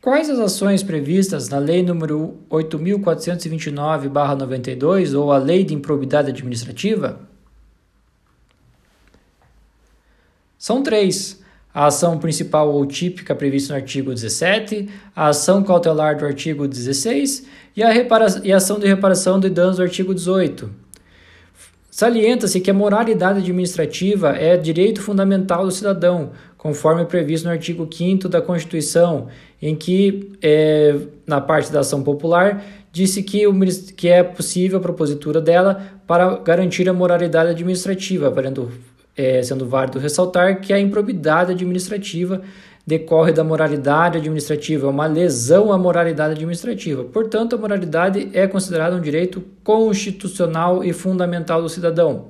Quais as ações previstas na Lei nº 8.429-92 ou a Lei de Improbidade Administrativa? São três: a ação principal ou típica prevista no artigo 17, a ação cautelar do artigo 16 e a, e a ação de reparação de danos do artigo 18. Salienta-se que a moralidade administrativa é direito fundamental do cidadão, conforme previsto no artigo 5 da Constituição, em que, é, na parte da ação popular, disse que, o, que é possível a propositura dela para garantir a moralidade administrativa, valendo, é, sendo válido ressaltar que a improbidade administrativa decorre da moralidade administrativa, é uma lesão à moralidade administrativa. Portanto, a moralidade é considerada um direito constitucional e fundamental do cidadão.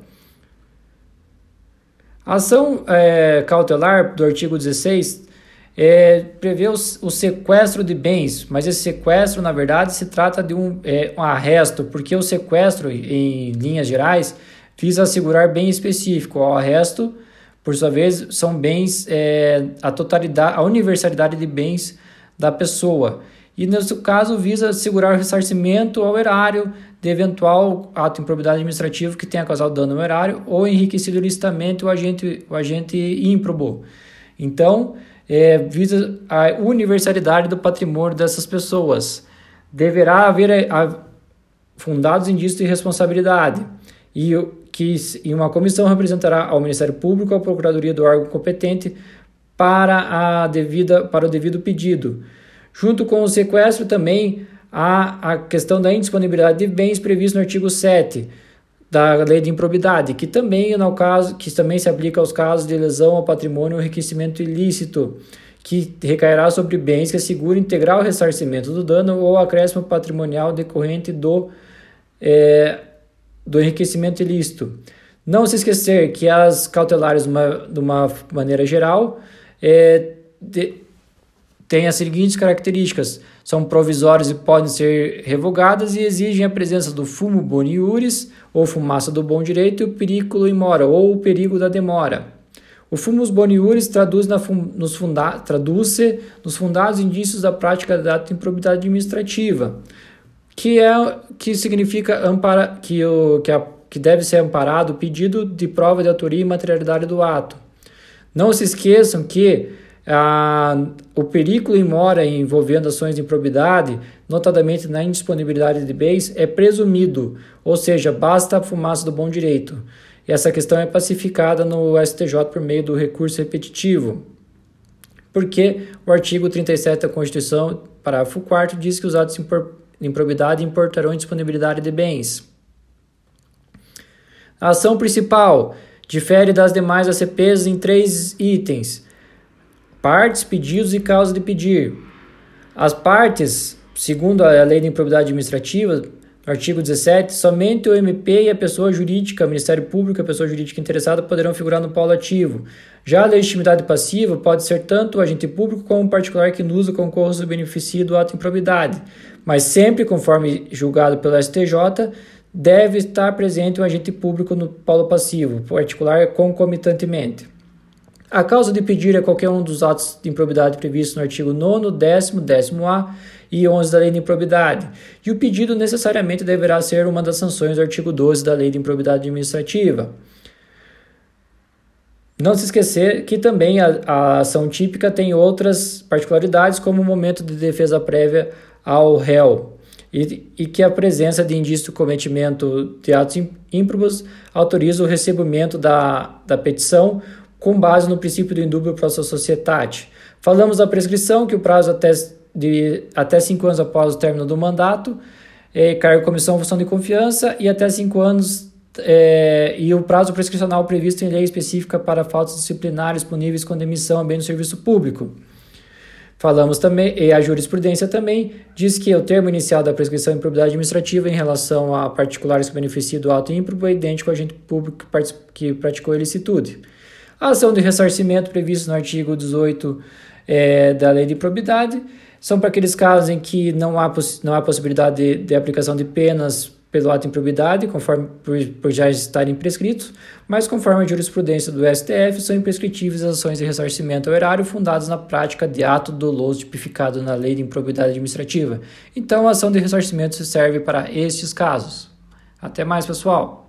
A ação é, cautelar do artigo 16 é, prevê o, o, sequestro de bens, mas esse sequestro, na verdade, se trata de um, é, um arresto, porque o sequestro, em linhas gerais, visa assegurar bem específico. O arresto por sua vez, são bens, é, a totalidade, a universalidade de bens da pessoa. E, nesse caso, visa assegurar o ressarcimento ao erário de eventual ato de improbidade administrativa que tenha causado dano ao erário ou enriquecido ilicitamente o agente, o agente ímprobo. Então, é, visa a universalidade do patrimônio dessas pessoas. Deverá haver a, fundados indícios de responsabilidade. E que em uma comissão representará ao Ministério Público, à Procuradoria do órgão competente para, a devida, para o devido pedido. Junto com o sequestro também há a questão da indisponibilidade de bens previsto no artigo 7 da Lei de Improbidade, que também, no caso, que também se aplica aos casos de lesão ao patrimônio ou enriquecimento ilícito, que recairá sobre bens que assegurem integral ressarcimento do dano ou acréscimo patrimonial decorrente do é, do enriquecimento ilícito. Não se esquecer que as cautelares, uma, de uma maneira geral, é, de, têm as seguintes características: são provisórias e podem ser revogadas e exigem a presença do fumo boniuris, ou fumaça do bom direito, e o periculo in mora, ou o perigo da demora. O fumus boniuris traduz, na nos funda, traduz nos fundados indícios da prática da improbidade administrativa que é que significa ampara, que, o, que, a, que deve ser amparado o pedido de prova de autoria e materialidade do ato. Não se esqueçam que a, o perigo em mora envolvendo ações de improbidade, notadamente na indisponibilidade de bens, é presumido, ou seja, basta a fumaça do bom direito. E essa questão é pacificada no STJ por meio do recurso repetitivo. Porque o artigo 37 da Constituição, parágrafo 4 diz que os atos improbidade importarão indisponibilidade de bens. A ação principal difere das demais ACPs em três itens: partes, pedidos e causa de pedir. As partes, segundo a lei de improbidade administrativa, artigo 17, somente o MP e a pessoa jurídica, Ministério Público e a pessoa jurídica interessada poderão figurar no polo ativo. Já a legitimidade passiva pode ser tanto o agente público como o particular que no uso concorra ou beneficia do ato de improbidade, mas sempre, conforme julgado pelo STJ, deve estar presente um agente público no polo passivo, particular concomitantemente. A causa de pedir é qualquer um dos atos de improbidade previstos no artigo 9, 10, 10A e 11 da Lei de Improbidade. E o pedido necessariamente deverá ser uma das sanções do artigo 12 da Lei de Improbidade Administrativa. Não se esquecer que também a, a ação típica tem outras particularidades, como o momento de defesa prévia ao réu, e, e, que a presença de indício de cometimento de atos ímprobos autoriza o recebimento da, da petição com base no princípio do indúbio pro societate. Falamos da prescrição, que o prazo até, de, até cinco anos após o término do mandato, é, cargo comissão função de confiança e até cinco anos é, e o prazo prescricional previsto em lei específica para faltas disciplinares puníveis com demissão a bem do serviço público. Falamos também, e a jurisprudência também diz que o termo inicial da prescrição de improbidade administrativa em relação a particulares que beneficiam do ato ímprobo é idêntico ao agente público que praticou a ilicitude. A ação de ressarcimento prevista no artigo 18 é, da Lei de Probidade são para aqueles casos em que não há, não há possibilidade de, de aplicação de penas pelo ato de improbidade, conforme por, por, já estarem prescritos, mas conforme a jurisprudência do STF, são imprescritíveis as ações de ressarcimento ao erário fundadas na prática de ato doloso tipificado na lei de improbidade administrativa. Então, a ação de ressarcimento se serve para estes casos. Até mais, pessoal!